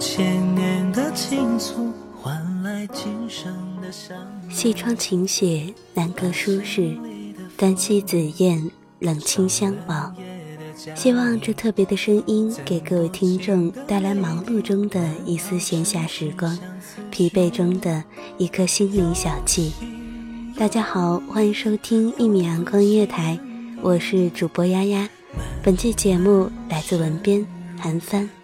千年的情愫换来今生的相遇。西窗晴雪，南阁舒适，单栖紫燕，冷清相望。希望这特别的声音给各位听众带来忙碌中的一丝闲暇时光，疲惫中的一颗心灵小憩。大家好，欢迎收听一米阳光音乐台，我是主播丫丫。本期节目来自文编韩帆。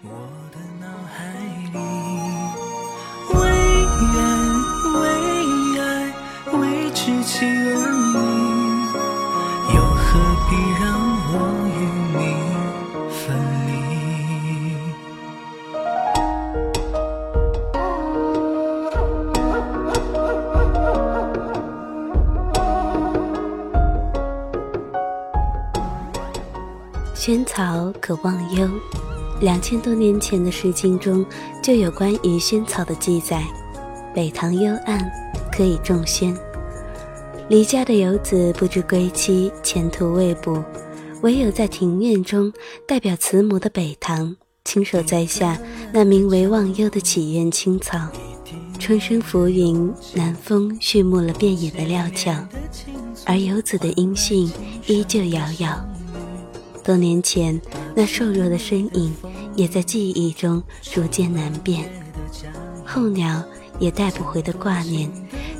萱草可忘忧，两千多年前的《诗经》中就有关于萱草的记载。北塘幽暗，可以种萱。离家的游子不知归期，前途未卜，唯有在庭院中，代表慈母的北塘，亲手栽下那名为忘忧的祈愿青草。春生浮云，南风畜牧了遍野的料峭，而游子的音讯依旧遥遥。多年前，那瘦弱的身影也在记忆中逐渐难辨。候鸟也带不回的挂念，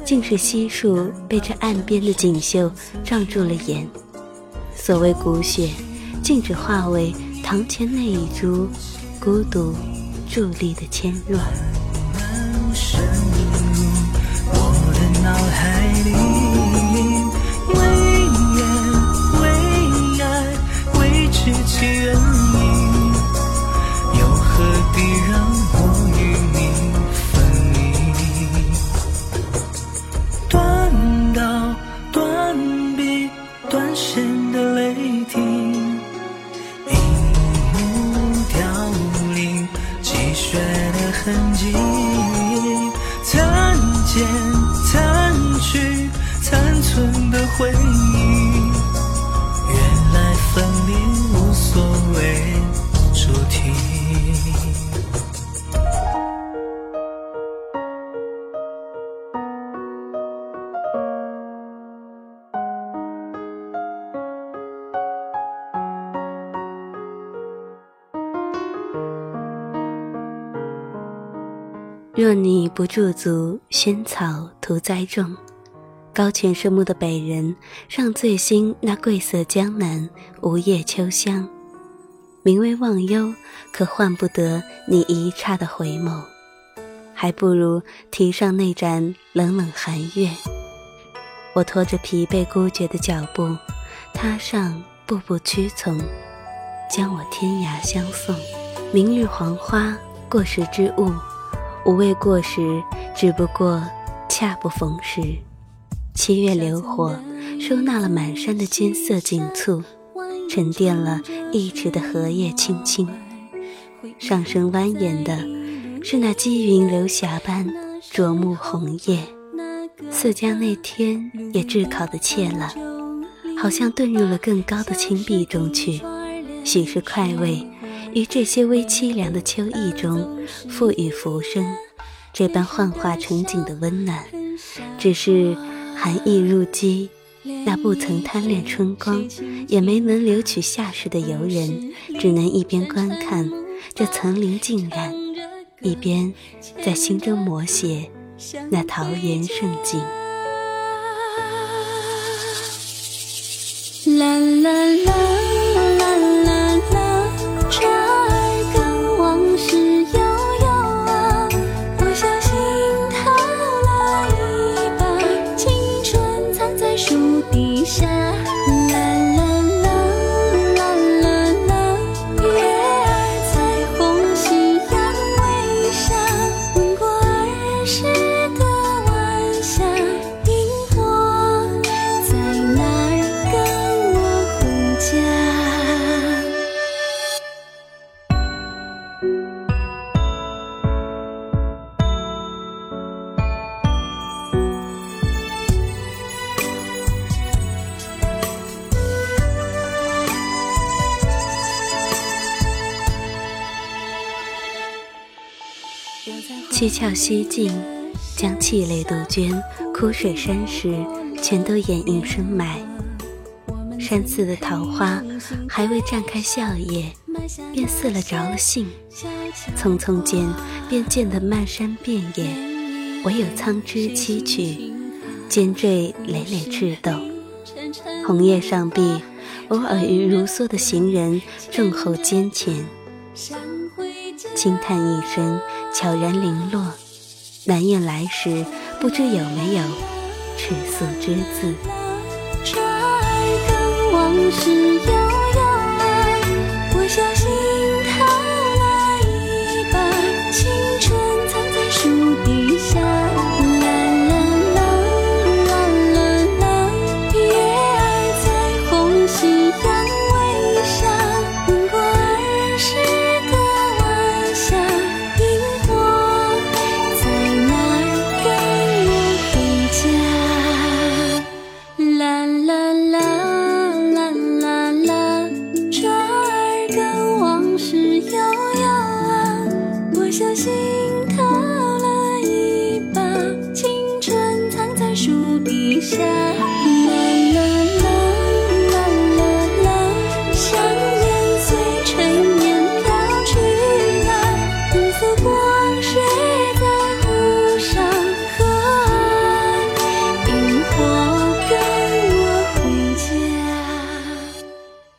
竟是悉数被这岸边的锦绣撞住了眼。所谓骨血，竟只化为堂前那一株孤独伫立的纤弱。痕迹，残见残去残存的回忆。原来分离无所谓若你不驻足，萱草徒栽种。高泉深木的北人，让醉心那桂色江南，无叶秋香。名为忘忧，可换不得你一刹的回眸。还不如提上那盏冷冷寒月。我拖着疲惫孤绝的脚步，踏上步步屈从。将我天涯相送。明日黄花，过时之物，无谓过时，只不过恰不逢时。七月流火，收纳了满山的金色锦簇，沉淀了一池的荷叶青青。上升蜿蜒的，是那积云流霞般灼目红叶。似将那天也炙烤的切了，好像遁入了更高的青碧中去。许是快慰，于这些微凄凉的秋意中，赋予浮生这般幻化成景的温暖。只是寒意入肌，那不曾贪恋春光，也没能留取夏时的游人，只能一边观看这层林尽染，一边在心中摹写。那桃源盛景。啦啦啦七窍吸尽，将泣泪杜鹃、枯水山石全都掩映深埋。山寺的桃花还未绽开笑靥，便似了着了性。匆匆间，便见得漫山遍野，唯有苍枝栖曲，尖缀累累赤豆。红叶上壁，偶尔与如梭的行人重候肩前，轻叹一声。悄然零落，南雁来时，不知有没有尺素之字。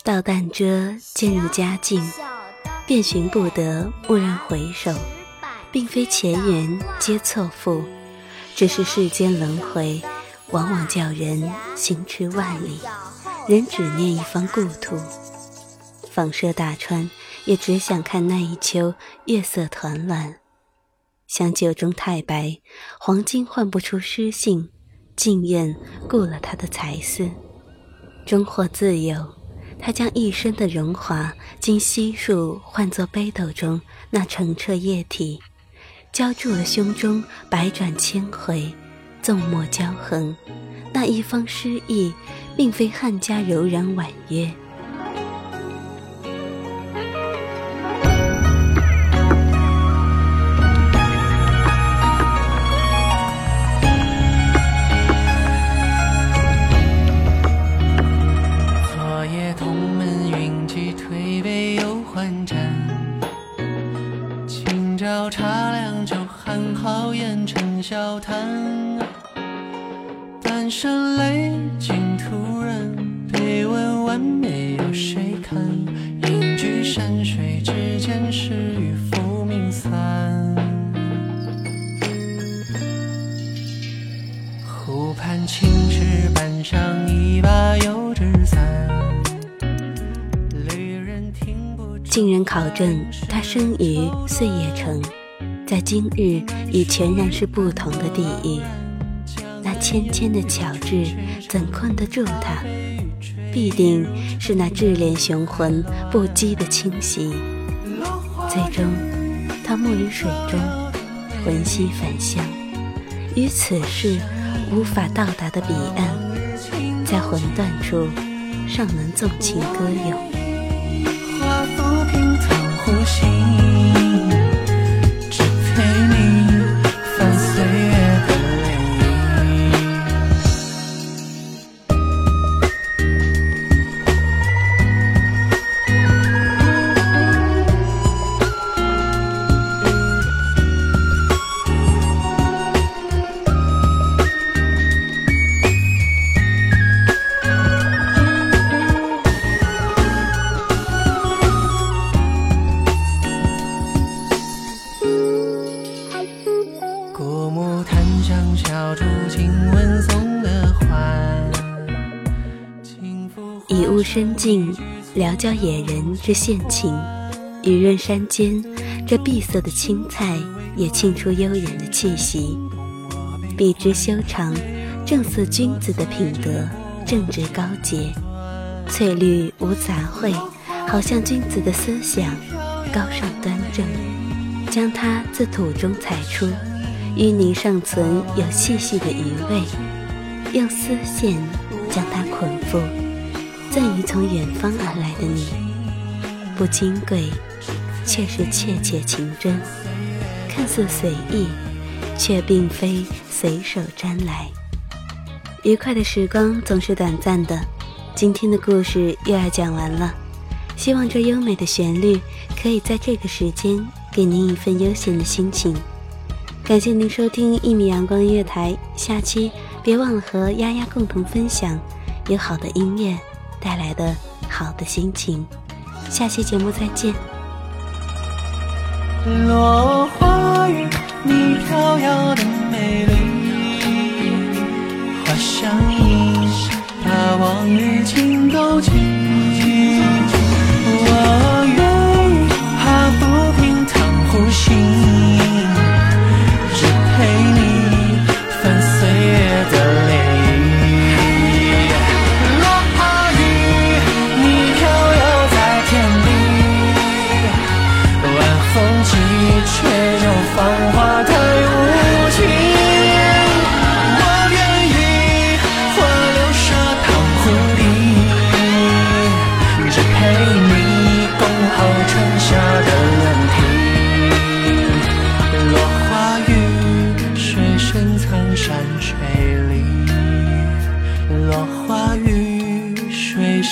到淡遮渐入佳境，遍寻不得，蓦然回首，并非前缘皆错付，只是世间轮回，往往叫人行驰万里，仍只念一方故土。访射大川，也只想看那一秋月色团乱，想酒中太白，黄金换不出诗性，竟愿顾了他的才思，终获自由。他将一生的荣华，经悉数换作杯斗中那澄澈液体，浇筑了胸中百转千回，纵墨交横。那一方诗意，并非汉家柔然婉约。朝茶凉酒，酣好言，沉笑谈，经人考证，他生于碎叶城，在今日已全然是不同的地域。那纤纤的巧智怎困得住他？必定是那智怜雄浑不羁的清晰。最终，他没于水中，魂兮返乡，于此世无法到达的彼岸，在魂断处，尚能纵情歌咏。心，物深静，聊教野人之献情；雨润山间，这碧色的青菜也沁出悠然的气息。笔直修长，正似君子的品德，正直高洁；翠绿无杂秽，好像君子的思想，高尚端正。将它自土中采出，淤泥尚存有细细的余味，用丝线将它捆缚，赠予从远方而来的你。不金贵，却是切切情真；看似随意，却并非随手拈来。愉快的时光总是短暂的，今天的故事又要讲完了。希望这优美的旋律可以在这个时间给您一份悠闲的心情。感谢您收听一米阳光音乐台，下期别忘了和丫丫共同分享有好的音乐带来的好的心情。下期节目再见。落花雨，你飘摇的美丽，花香映，把往日情勾起。